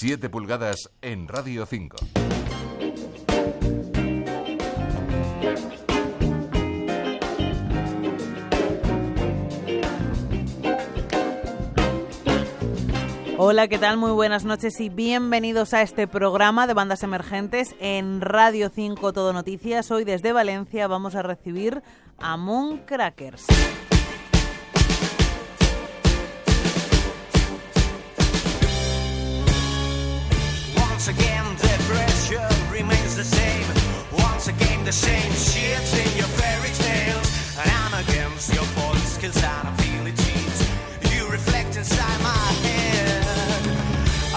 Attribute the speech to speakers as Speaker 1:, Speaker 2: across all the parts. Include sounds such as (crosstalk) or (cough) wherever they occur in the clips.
Speaker 1: 7 pulgadas en Radio 5.
Speaker 2: Hola, ¿qué tal? Muy buenas noches y bienvenidos a este programa de bandas emergentes en Radio 5 Todo Noticias. Hoy desde Valencia vamos a recibir a Moon Crackers.
Speaker 3: Once again, the pressure remains the same. Once again, the in your fairy. And I'm against your voice, cause I don't feel it. You reflect inside my head.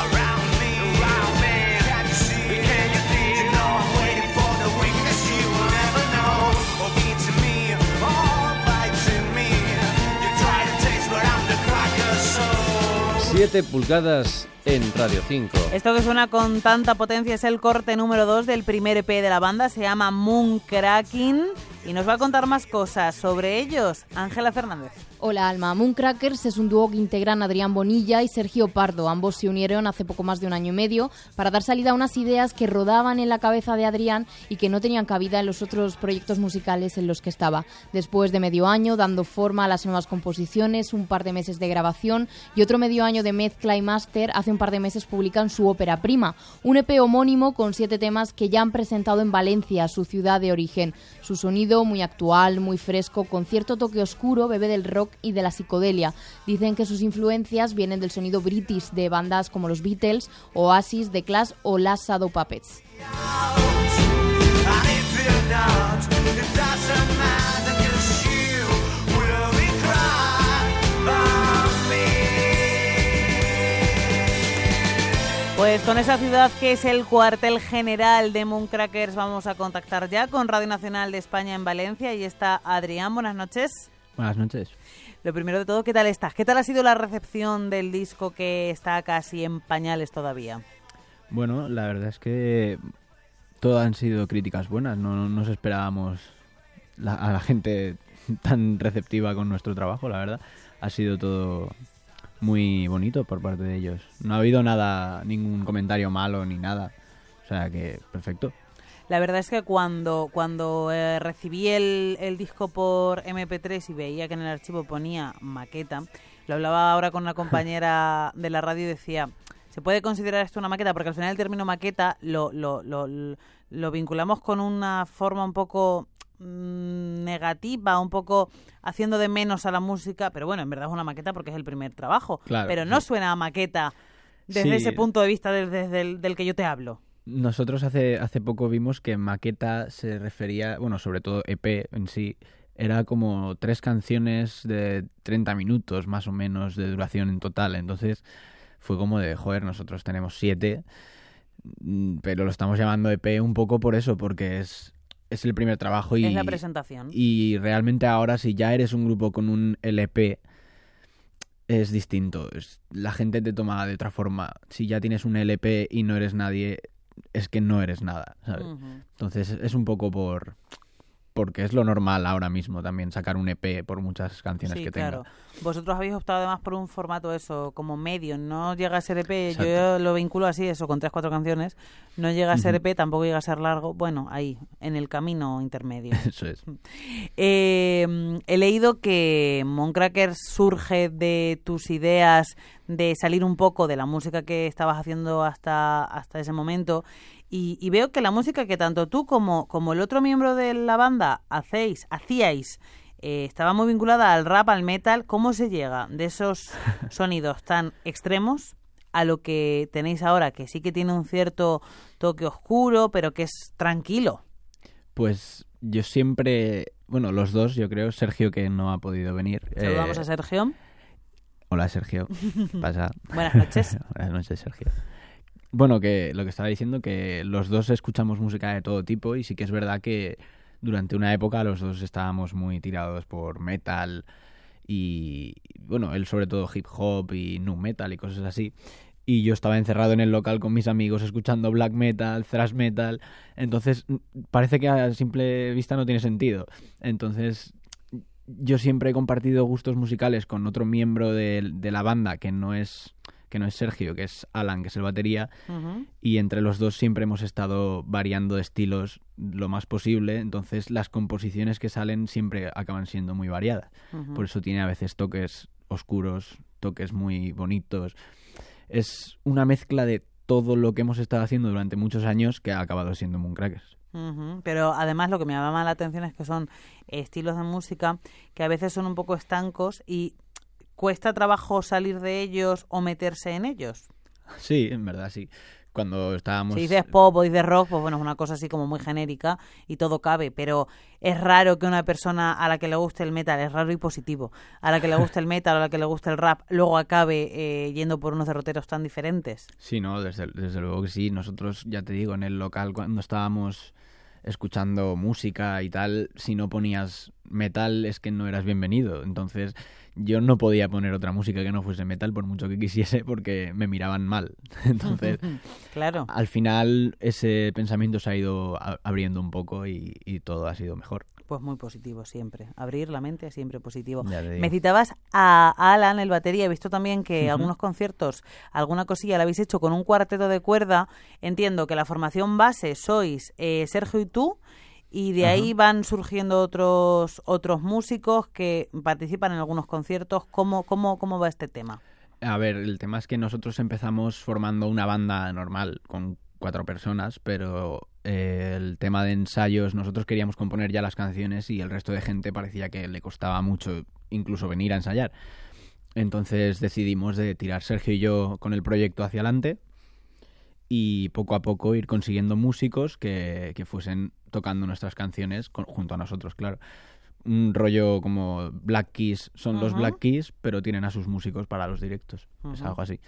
Speaker 3: Around me, around me. Can you see? Can you feel? You know I'm waiting for the weakness you will never know. Oh, or beating me, oh, or biting me. You try to taste, I'm the cracker soul.
Speaker 4: 7 pulgadas en Radio 5.
Speaker 2: Esto que suena con tanta potencia es el corte número 2 del primer EP de la banda, se llama Moon Cracking y nos va a contar más cosas sobre ellos Ángela Fernández.
Speaker 5: Hola Alma, Mooncrackers es un dúo que integran Adrián Bonilla y Sergio Pardo. Ambos se unieron hace poco más de un año y medio para dar salida a unas ideas que rodaban en la cabeza de Adrián y que no tenían cabida en los otros proyectos musicales en los que estaba. Después de medio año dando forma a las nuevas composiciones, un par de meses de grabación y otro medio año de mezcla y máster, hace un par de meses publican su ópera prima, un EP homónimo con siete temas que ya han presentado en Valencia, su ciudad de origen. Su sonido muy actual, muy fresco, con cierto toque oscuro, bebe del rock y de la psicodelia. Dicen que sus influencias vienen del sonido british de bandas como los Beatles, Oasis, The Clash o Las Shadow Puppets.
Speaker 2: Pues con esa ciudad que es el cuartel general de Mooncrackers vamos a contactar ya con Radio Nacional de España en Valencia y está Adrián, buenas noches.
Speaker 4: Buenas noches.
Speaker 2: Lo primero de todo, ¿qué tal estás? ¿Qué tal ha sido la recepción del disco que está casi en pañales todavía?
Speaker 6: Bueno, la verdad es que todas han sido críticas buenas. No no nos esperábamos la- a la gente tan receptiva con nuestro trabajo, la verdad. Ha sido todo muy bonito por parte de ellos. No ha habido nada, ningún comentario malo ni nada. O sea que, perfecto.
Speaker 2: La verdad es que cuando, cuando eh, recibí el, el disco por MP3 y veía que en el archivo ponía maqueta, lo hablaba ahora con una compañera (laughs) de la radio y decía, ¿se puede considerar esto una maqueta? Porque al final el término maqueta lo, lo, lo, lo vinculamos con una forma un poco mm, negativa, un poco haciendo de menos a la música, pero bueno, en verdad es una maqueta porque es el primer trabajo.
Speaker 6: Claro,
Speaker 2: pero no
Speaker 6: sí.
Speaker 2: suena a maqueta desde
Speaker 6: Sí.
Speaker 2: ese punto de vista del- desde el- del que yo te hablo.
Speaker 6: Nosotros hace, hace poco vimos que maqueta se refería, bueno, sobre todo EP en sí, era como tres canciones de 30 minutos más o menos de duración en total. Entonces fue como de, joder, nosotros tenemos siete, mm, pero lo estamos llamando EP un poco por eso, porque es, es el primer trabajo y,
Speaker 2: es la presentación.
Speaker 6: y realmente ahora si ya eres un grupo con un LP es distinto. Es- la gente te toma de otra forma. Si ya tienes un LP y no eres nadie, es que no eres nada, ¿sabes? Entonces es un poco por... Porque es lo normal ahora mismo también sacar un EP por muchas canciones
Speaker 2: Sí,
Speaker 6: que
Speaker 2: claro.
Speaker 6: tenga.
Speaker 2: Vosotros habéis optado además por un formato eso, como medio, no llega a ser EP, yo lo vinculo así, eso, con tres, cuatro canciones, no llega a ser EP, tampoco llega a ser largo, bueno, ahí, en el camino intermedio. (laughs)
Speaker 6: Eso es. (laughs)
Speaker 2: Eh, he leído que Mooncracker surge de tus ideas de salir un poco de la música que estabas haciendo hasta, hasta ese momento y, y veo que la música que tanto tú como, como el otro miembro de la banda hacéis, hacíais eh, estaba muy vinculada al rap, al metal. ¿Cómo se llega de esos (laughs) sonidos tan extremos a lo que tenéis ahora, que sí que tiene un cierto toque oscuro, pero que es tranquilo?
Speaker 6: Pues yo siempre... Bueno, los dos, yo creo. Sergio, que no ha podido venir.
Speaker 2: Saludamos
Speaker 6: Eh,
Speaker 2: a Sergio.
Speaker 6: Hola, Sergio. (laughs) Pasa.
Speaker 2: Buenas noches. (laughs)
Speaker 6: Buenas noches, Sergio. Bueno, que lo que estaba diciendo, que los dos escuchamos música de todo tipo y sí que es verdad que durante una época los dos estábamos muy tirados por metal y, bueno, él sobre todo hip hop y nu metal y cosas así. Y yo estaba encerrado en el local con mis amigos escuchando black metal, thrash metal. Entonces, parece que a simple vista no tiene sentido. Entonces, yo siempre he compartido gustos musicales con otro miembro de, de la banda que no es que no es Sergio, que es Alan, que es el batería, y entre los dos siempre hemos estado variando estilos lo más posible, entonces las composiciones que salen siempre acaban siendo muy variadas. Por eso tiene a veces toques oscuros, toques muy bonitos. Es una mezcla de todo lo que hemos estado haciendo durante muchos años que ha acabado siendo Mooncrackers.
Speaker 2: Pero además lo que me llama la atención es que son estilos de música que a veces son un poco estancos y cuesta trabajo salir de ellos o meterse en ellos.
Speaker 6: Sí, en verdad sí. Cuando estábamos...
Speaker 2: Si dices pop o dices rock, pues bueno, es una cosa así como muy genérica y todo cabe, pero es raro que una persona a la que le guste el metal, es raro y positivo, a la que le guste el metal o a la que le guste el rap, luego acabe eh, yendo por unos derroteros tan diferentes.
Speaker 6: Sí, no, desde, desde luego que sí. Nosotros, ya te digo, en el local cuando estábamos escuchando música y tal, si no ponías metal es que no eras bienvenido. Entonces yo no podía poner otra música que no fuese metal por mucho que quisiese porque me miraban mal. (laughs) Entonces (laughs)
Speaker 2: Claro.
Speaker 6: al final ese pensamiento se ha ido abriendo un poco y, y todo ha sido mejor.
Speaker 2: Pues muy positivo siempre. Abrir la mente es siempre positivo. Me citabas a Alan, el batería. He visto también que algunos conciertos, alguna cosilla la habéis hecho con un cuarteto de cuerda. Entiendo que la formación base sois eh, Sergio y tú. Y de ahí van surgiendo otros otros músicos que participan en algunos conciertos. ¿Cómo, cómo, cómo va este tema?
Speaker 6: A ver, el tema es que nosotros empezamos formando una banda normal con cuatro personas, pero eh, el tema de ensayos, nosotros queríamos componer ya las canciones y el resto de gente parecía que le costaba mucho incluso venir a ensayar. Entonces decidimos de tirar Sergio y yo con el proyecto hacia adelante y poco a poco ir consiguiendo músicos que, que fuesen tocando nuestras canciones con- junto a nosotros, claro. Un rollo como Black Keys son los
Speaker 2: Ujú.
Speaker 6: Black Keys, pero tienen a sus músicos para los directos. Es algo así.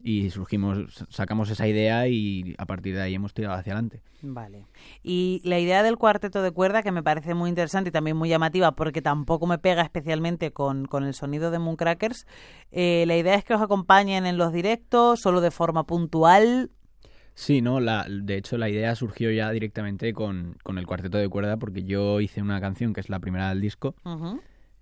Speaker 6: Y surgimos, sacamos esa idea y a partir de ahí hemos tirado hacia adelante.
Speaker 2: Vale. Y la idea del cuarteto de cuerda, que me parece muy interesante y también muy llamativa, porque tampoco me pega especialmente con, con el sonido de Mooncrackers, eh, la idea es que os acompañen en los directos, solo de forma puntual.
Speaker 6: Sí, no, la, de hecho la idea surgió ya directamente con, con el cuarteto de cuerda porque yo hice una canción que es la primera del disco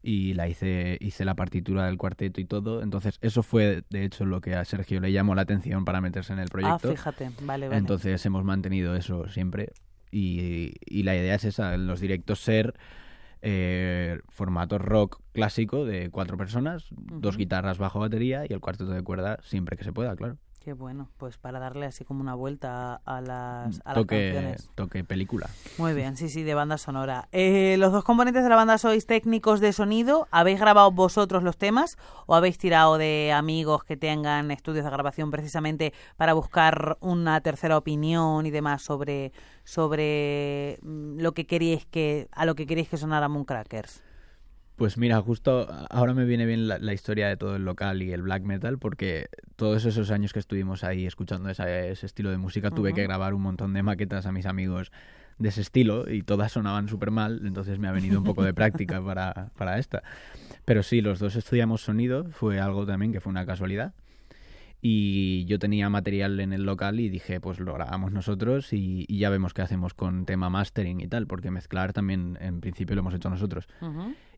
Speaker 6: y la hice, hice la partitura del cuarteto y todo. Entonces eso fue de hecho lo que a Sergio le llamó la atención para meterse en el
Speaker 2: Ah,
Speaker 6: proyecto.
Speaker 2: fíjate, vale, vale.
Speaker 6: Entonces hemos mantenido eso siempre y, y la idea es esa, en los directos ser eh, formato rock clásico de cuatro personas, dos guitarras bajo batería y el cuarteto de cuerda siempre que se pueda, claro.
Speaker 2: Qué bueno, pues para darle así como una vuelta a, las, a las
Speaker 6: Toque,
Speaker 2: canciones.
Speaker 6: toque película.
Speaker 2: Muy bien, sí, sí, de banda sonora. Eh, ¿Los dos componentes de la banda sois técnicos de sonido? ¿Habéis grabado vosotros los temas o habéis tirado de amigos que tengan estudios de grabación precisamente para buscar una tercera opinión y demás sobre, sobre mm, lo que queríais que, a lo que queréis que sonara Mooncrackers?
Speaker 6: Pues mira, justo ahora me viene bien la, la historia de todo el local y el black metal porque todos esos años que estuvimos ahí escuchando esa- ese estilo de música tuve que grabar un montón de maquetas a mis amigos de ese estilo y todas sonaban súper mal, entonces me ha venido un poco de práctica (laughs) para, para esta. Pero sí, los dos estudiamos sonido, fue algo también que fue una casualidad. Y yo tenía material en el local y dije, pues lo grabamos nosotros y, y ya vemos qué hacemos con tema mastering y tal, porque mezclar también en principio lo hemos hecho nosotros.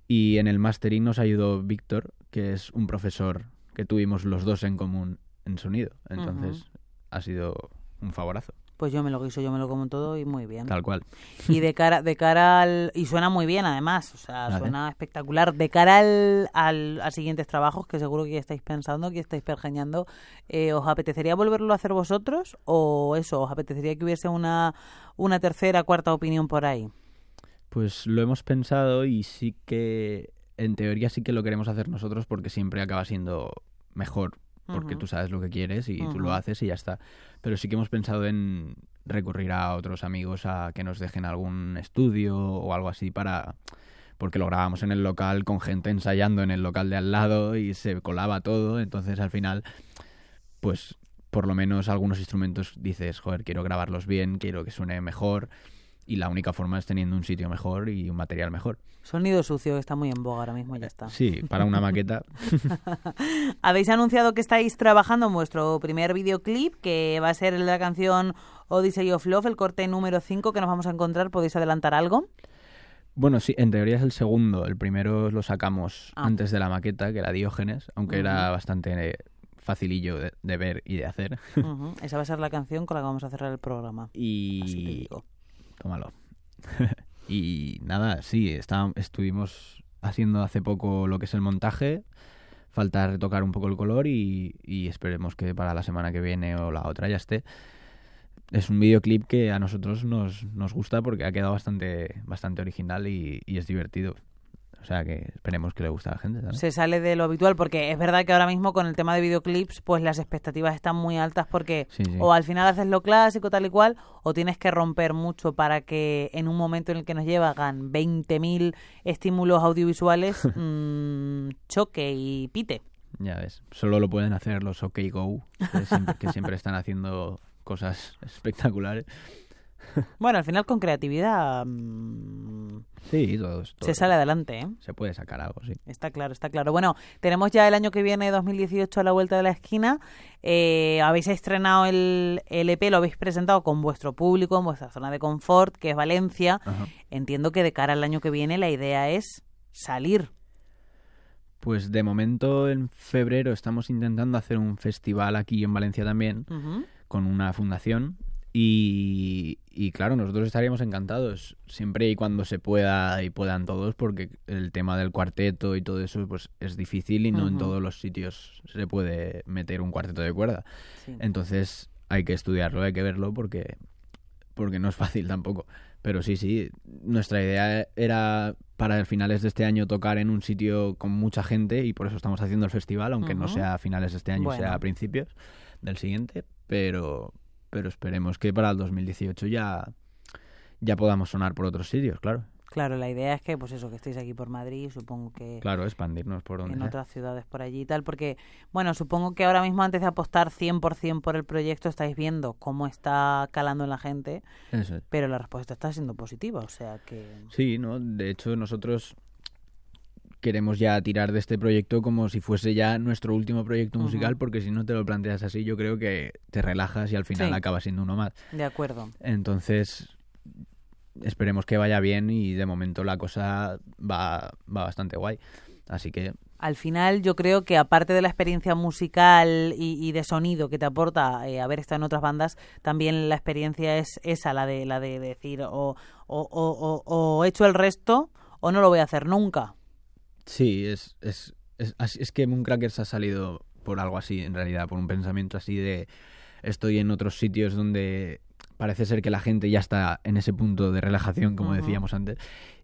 Speaker 6: Y en el mastering nos ayudó Víctor, que es un profesor que tuvimos los dos en común en sonido. Entonces ha sido un favorazo,
Speaker 2: Pues yo me lo guiso, yo me lo como todo y muy bien.
Speaker 6: tal cual.
Speaker 2: Y de cara, de cara al... Y suena muy bien, además. O sea,
Speaker 6: Vale.
Speaker 2: suena espectacular. De cara al, al- a siguientes trabajos, que seguro que ya estáis pensando, que estáis pergeñando, eh, ¿os apetecería volverlo a hacer vosotros? ¿O eso, os apetecería que hubiese una, una tercera, cuarta opinión por ahí?
Speaker 6: Pues lo hemos pensado y sí que, en teoría sí que lo queremos hacer nosotros porque siempre acaba siendo mejor, porque tú sabes lo que quieres y tú lo haces y ya está. Pero sí que hemos pensado en recurrir a otros amigos a que nos dejen algún estudio o algo así para... Porque lo grabamos en el local con gente ensayando en el local de al lado y se colaba todo, entonces al final, pues por lo menos algunos instrumentos dices, joder, quiero grabarlos bien, quiero que suene mejor y la única forma es teniendo un sitio mejor y un material mejor.
Speaker 2: Sonido sucio, que está muy en boga ahora mismo, ya está.
Speaker 6: Sí, para una maqueta. (laughs)
Speaker 2: Habéis anunciado que estáis trabajando en vuestro primer videoclip, que va a ser la canción Odyssey of Love, el corte número 5 que nos vamos a encontrar. ¿Podéis adelantar algo?
Speaker 6: Bueno, sí, en teoría es el segundo. El primero lo sacamos
Speaker 2: Ah.
Speaker 6: antes de la maqueta, que era Diógenes, aunque era bastante eh, facilillo de, de ver y de hacer.
Speaker 2: Esa va a ser la canción con la que vamos a cerrar el programa. Así te
Speaker 6: Y
Speaker 2: digo.
Speaker 6: Tómalo. (laughs) y nada, sí, está, estuvimos haciendo hace poco lo que es el montaje. Falta retocar un poco el color y, esperemos que para la semana que viene o la otra ya esté. Es un videoclip que a nosotros nos, nos gusta porque ha quedado bastante, bastante original y es divertido. O sea que esperemos que le guste a la gente también.
Speaker 2: Se sale de lo habitual porque es verdad que ahora mismo con el tema de videoclips pues las expectativas están muy altas porque
Speaker 6: Sí, sí.
Speaker 2: o al final haces lo clásico tal y cual o tienes que romper mucho para que en un momento en el que nos llevan 20.000 estímulos audiovisuales (laughs) mm, choque y pite.
Speaker 6: Ya ves, solo lo pueden hacer los OK Go, que siempre, que siempre están haciendo cosas espectaculares. (laughs)
Speaker 2: Bueno, al final con creatividad mm,
Speaker 6: Sí, todos.
Speaker 2: se sale adelante, ¿eh?
Speaker 6: Se puede sacar algo, sí.
Speaker 2: Está claro, está claro. Bueno, tenemos ya el año que viene, 2018, a la vuelta de la esquina. Eh, habéis estrenado el, el EP, lo habéis presentado con vuestro público, en vuestra zona de confort, que es Valencia.
Speaker 6: Ajá.
Speaker 2: Entiendo que de cara al año que viene la idea es salir.
Speaker 6: Pues de momento en febrero estamos intentando hacer un festival aquí en Valencia también, con una fundación. Y, y claro, nosotros estaríamos encantados, siempre y cuando se pueda y puedan todos, porque el tema del cuarteto y todo eso pues es difícil y no en todos los sitios se puede meter un cuarteto de cuerda.
Speaker 2: Sí.
Speaker 6: Entonces hay que estudiarlo, hay que verlo porque, porque no es fácil tampoco. Pero sí, sí, nuestra idea era para finales de este año tocar en un sitio con mucha gente y por eso estamos haciendo el festival, aunque no sea a finales de este año,
Speaker 2: Bueno.
Speaker 6: sea a principios del siguiente. Pero, pero esperemos que para el 2018 ya, ya podamos sonar por otros sitios, claro.
Speaker 2: Claro, la idea es que, pues eso, que estéis aquí por Madrid, supongo que
Speaker 6: Claro, expandirnos por donde
Speaker 2: en
Speaker 6: sea.
Speaker 2: otras ciudades por allí y tal, porque, bueno, supongo que ahora mismo antes de apostar 100% por el proyecto estáis viendo cómo está calando en la gente,
Speaker 6: Eso es.
Speaker 2: pero la respuesta está siendo positiva, o sea que...
Speaker 6: Sí, ¿no? De hecho, nosotros queremos ya tirar de este proyecto como si fuese ya nuestro último proyecto musical, porque si no te lo planteas así, yo creo que te relajas y al final
Speaker 2: Sí.
Speaker 6: acaba siendo uno más.
Speaker 2: De acuerdo.
Speaker 6: Entonces, esperemos que vaya bien y de momento la cosa va, va bastante guay. Así que,
Speaker 2: Al final yo creo que aparte de la experiencia musical y, y de sonido que te aporta eh, haber estado en otras bandas, también la experiencia es esa, la de la de decir o, o, o, o- o he hecho el resto o no lo voy a hacer nunca.
Speaker 6: Sí, es, es, es, es que Mooncrackers ha salido por algo así, en realidad, por un pensamiento así de estoy en otros sitios donde parece ser que la gente ya está en ese punto de relajación, como decíamos antes,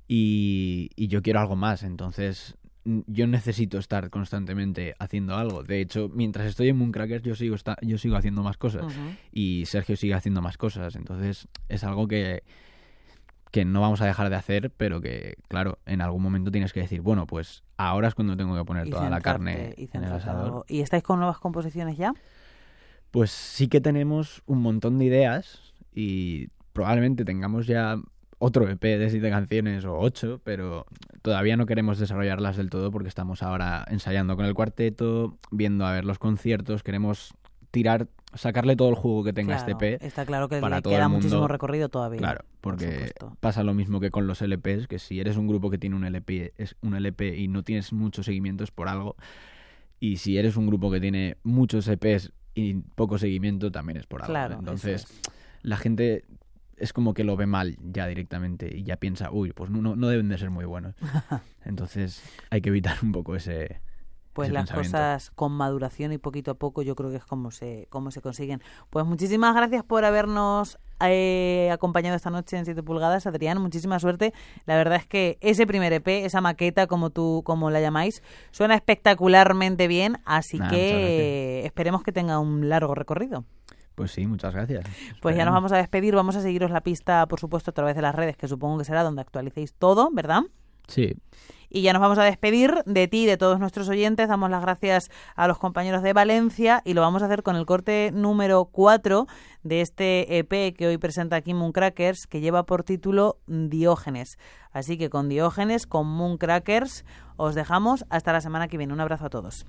Speaker 6: y, y yo quiero algo más, entonces yo necesito estar constantemente haciendo algo. De hecho, mientras estoy en Mooncrackers yo sigo, yo sigo haciendo más cosas y Sergio sigue haciendo más cosas, entonces es algo que que no vamos a dejar de hacer, pero que, claro, en algún momento tienes que decir, bueno, pues ahora es cuando tengo que poner
Speaker 2: Y
Speaker 6: toda la carne
Speaker 2: y
Speaker 6: en el asador.
Speaker 2: ¿Y estáis con nuevas composiciones ya?
Speaker 6: Pues sí que tenemos un montón de ideas y probablemente tengamos ya otro EP de siete canciones o ocho, pero todavía no queremos desarrollarlas del todo porque estamos ahora ensayando con el cuarteto, viendo a ver los conciertos, queremos tirar, sacarle todo el jugo que tenga
Speaker 2: Claro,
Speaker 6: este EP.
Speaker 2: Está claro que
Speaker 6: para
Speaker 2: le
Speaker 6: todo
Speaker 2: queda
Speaker 6: el mundo.
Speaker 2: muchísimo recorrido todavía.
Speaker 6: Claro,
Speaker 2: por
Speaker 6: porque pasa lo mismo que con los LPs, que si eres un grupo que tiene un LP, es un LP y no tienes muchos seguimientos por algo, y si eres un grupo que tiene muchos EPs y poco seguimiento, también es por algo.
Speaker 2: Claro,
Speaker 6: Entonces,
Speaker 2: es.
Speaker 6: la gente es como que lo ve mal ya directamente y ya piensa, uy, pues no, no deben de ser muy buenos. (laughs) Entonces, hay que evitar un poco ese...
Speaker 2: Pues las cosas con maduración y poquito a poco yo creo que es como se, como se consiguen. Pues muchísimas gracias por habernos eh, acompañado esta noche en 7 pulgadas, Adrián. Muchísima suerte. La verdad es que ese primer EP, esa maqueta, como tú como la llamáis, suena espectacularmente bien, así
Speaker 6: Nah,
Speaker 2: que esperemos que tenga un largo recorrido.
Speaker 6: Pues sí, muchas gracias.
Speaker 2: Pues ya nos vamos a despedir, vamos a seguiros la pista, por supuesto, a través de las redes, que supongo que será donde actualicéis todo, ¿verdad?
Speaker 6: Sí,
Speaker 2: Y ya nos vamos a despedir de ti y de todos nuestros oyentes. Damos las gracias a los compañeros de Valencia y lo vamos a hacer con el corte número 4 de este EP que hoy presenta aquí Mooncrackers, que lleva por título Diógenes. Así que con Diógenes, con Mooncrackers, os dejamos hasta la semana que viene. Un abrazo a todos.